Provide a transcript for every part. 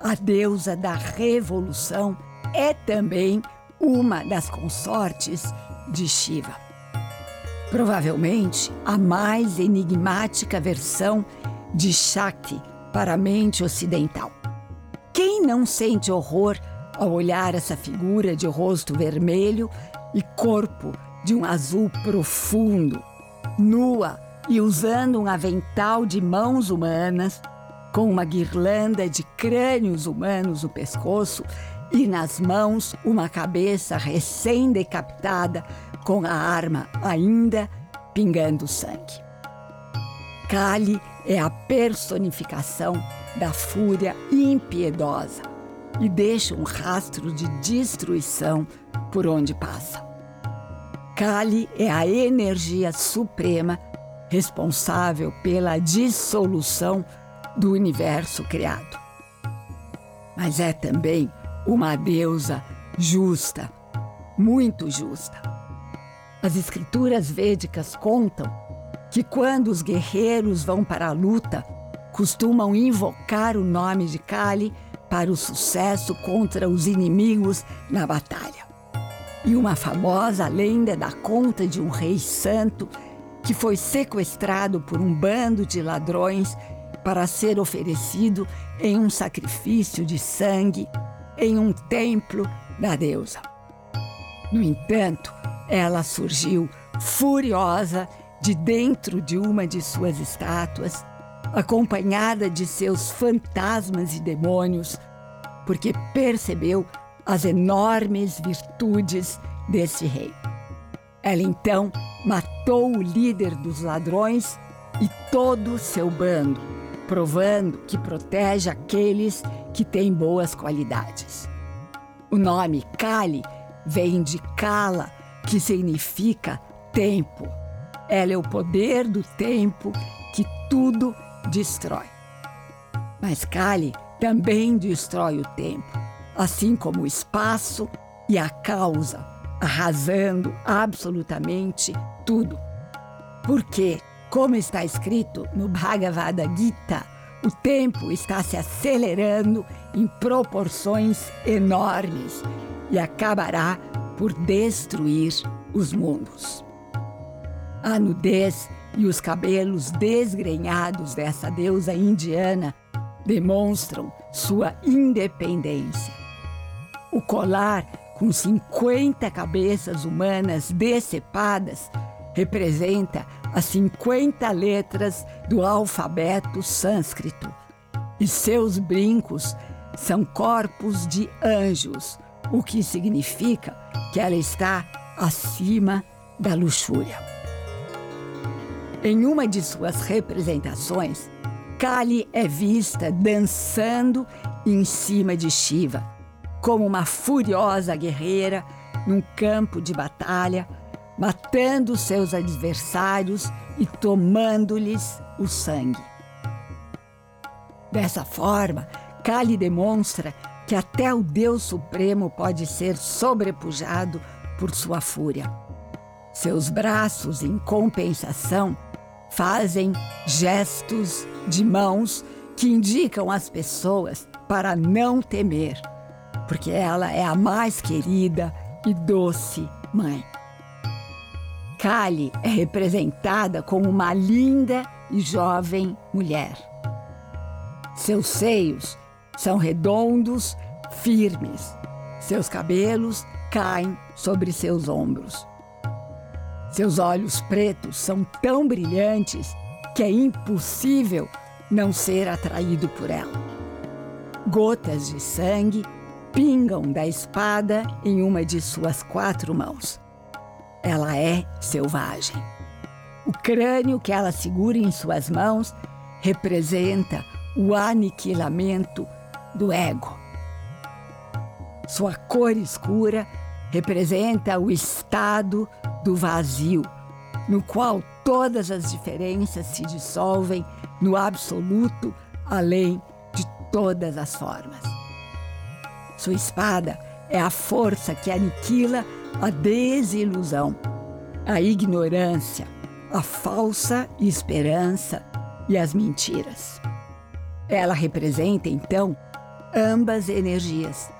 a deusa da revolução, é também uma das consortes de Shiva. Provavelmente a mais enigmática versão de Shakti para a mente ocidental. Quem não sente horror ao olhar essa figura de rosto vermelho e corpo de um azul profundo, nua e usando um avental de mãos humanas, com uma guirlanda de crânios humanos no pescoço e nas mãos uma cabeça recém-decapitada com a arma ainda pingando sangue. Kali é a personificação da fúria impiedosa e deixa um rastro de destruição por onde passa. Kali é a energia suprema responsável pela dissolução do universo criado. Mas é também uma deusa justa, muito justa. As escrituras védicas contam que quando os guerreiros vão para a luta, costumam invocar o nome de Kali para o sucesso contra os inimigos na batalha. E uma famosa lenda dá conta de um rei santo que foi sequestrado por um bando de ladrões para ser oferecido em um sacrifício de sangue em um templo da deusa. No entanto, ela surgiu furiosa de dentro de uma de suas estátuas, acompanhada de seus fantasmas e demônios, porque percebeu as enormes virtudes desse rei. Ela então matou o líder dos ladrões e todo o seu bando provando que protege aqueles que têm boas qualidades. O nome Kali vem de Kala, que significa tempo. Ela é o poder do tempo que tudo destrói. Mas Kali também destrói o tempo, assim como o espaço e a causa, arrasando absolutamente tudo. Por quê? Como está escrito no Bhagavad Gita, o tempo está se acelerando em proporções enormes e acabará por destruir os mundos. A nudez e os cabelos desgrenhados dessa deusa indiana demonstram sua independência. O colar com 50 cabeças humanas decepadas representa as 50 letras do alfabeto sânscrito. E seus brincos são corpos de anjos, o que significa que ela está acima da luxúria. Em uma de suas representações, Kali é vista dançando em cima de Shiva, como uma furiosa guerreira num campo de batalha matando seus adversários e tomando-lhes o sangue. Dessa forma, Kali demonstra que até o Deus Supremo pode ser sobrepujado por sua fúria. Seus braços, em compensação, fazem gestos de mãos que indicam às pessoas para não temer, porque ela é a mais querida e doce mãe. Kali é representada como uma linda e jovem mulher. Seus seios são redondos, firmes. Seus cabelos caem sobre seus ombros. Seus olhos pretos são tão brilhantes que é impossível não ser atraído por ela. Gotas de sangue pingam da espada em uma de suas quatro mãos. Ela é selvagem. O crânio que ela segura em suas mãos representa o aniquilamento do ego. Sua cor escura representa o estado do vazio, no qual todas as diferenças se dissolvem no absoluto, além de todas as formas. Sua espada é a força que aniquila a desilusão, a ignorância, a falsa esperança e as mentiras. Ela representa, então, ambas energias,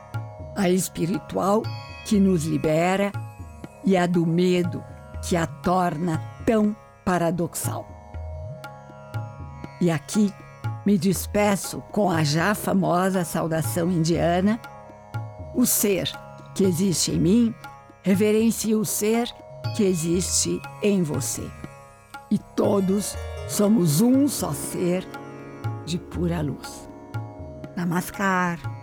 a espiritual, que nos libera, e a do medo, que a torna tão paradoxal. E aqui me despeço com a já famosa saudação indiana: o ser que existe em mim reverencia o ser que existe em você. E todos somos um só ser de pura luz. Namaskar.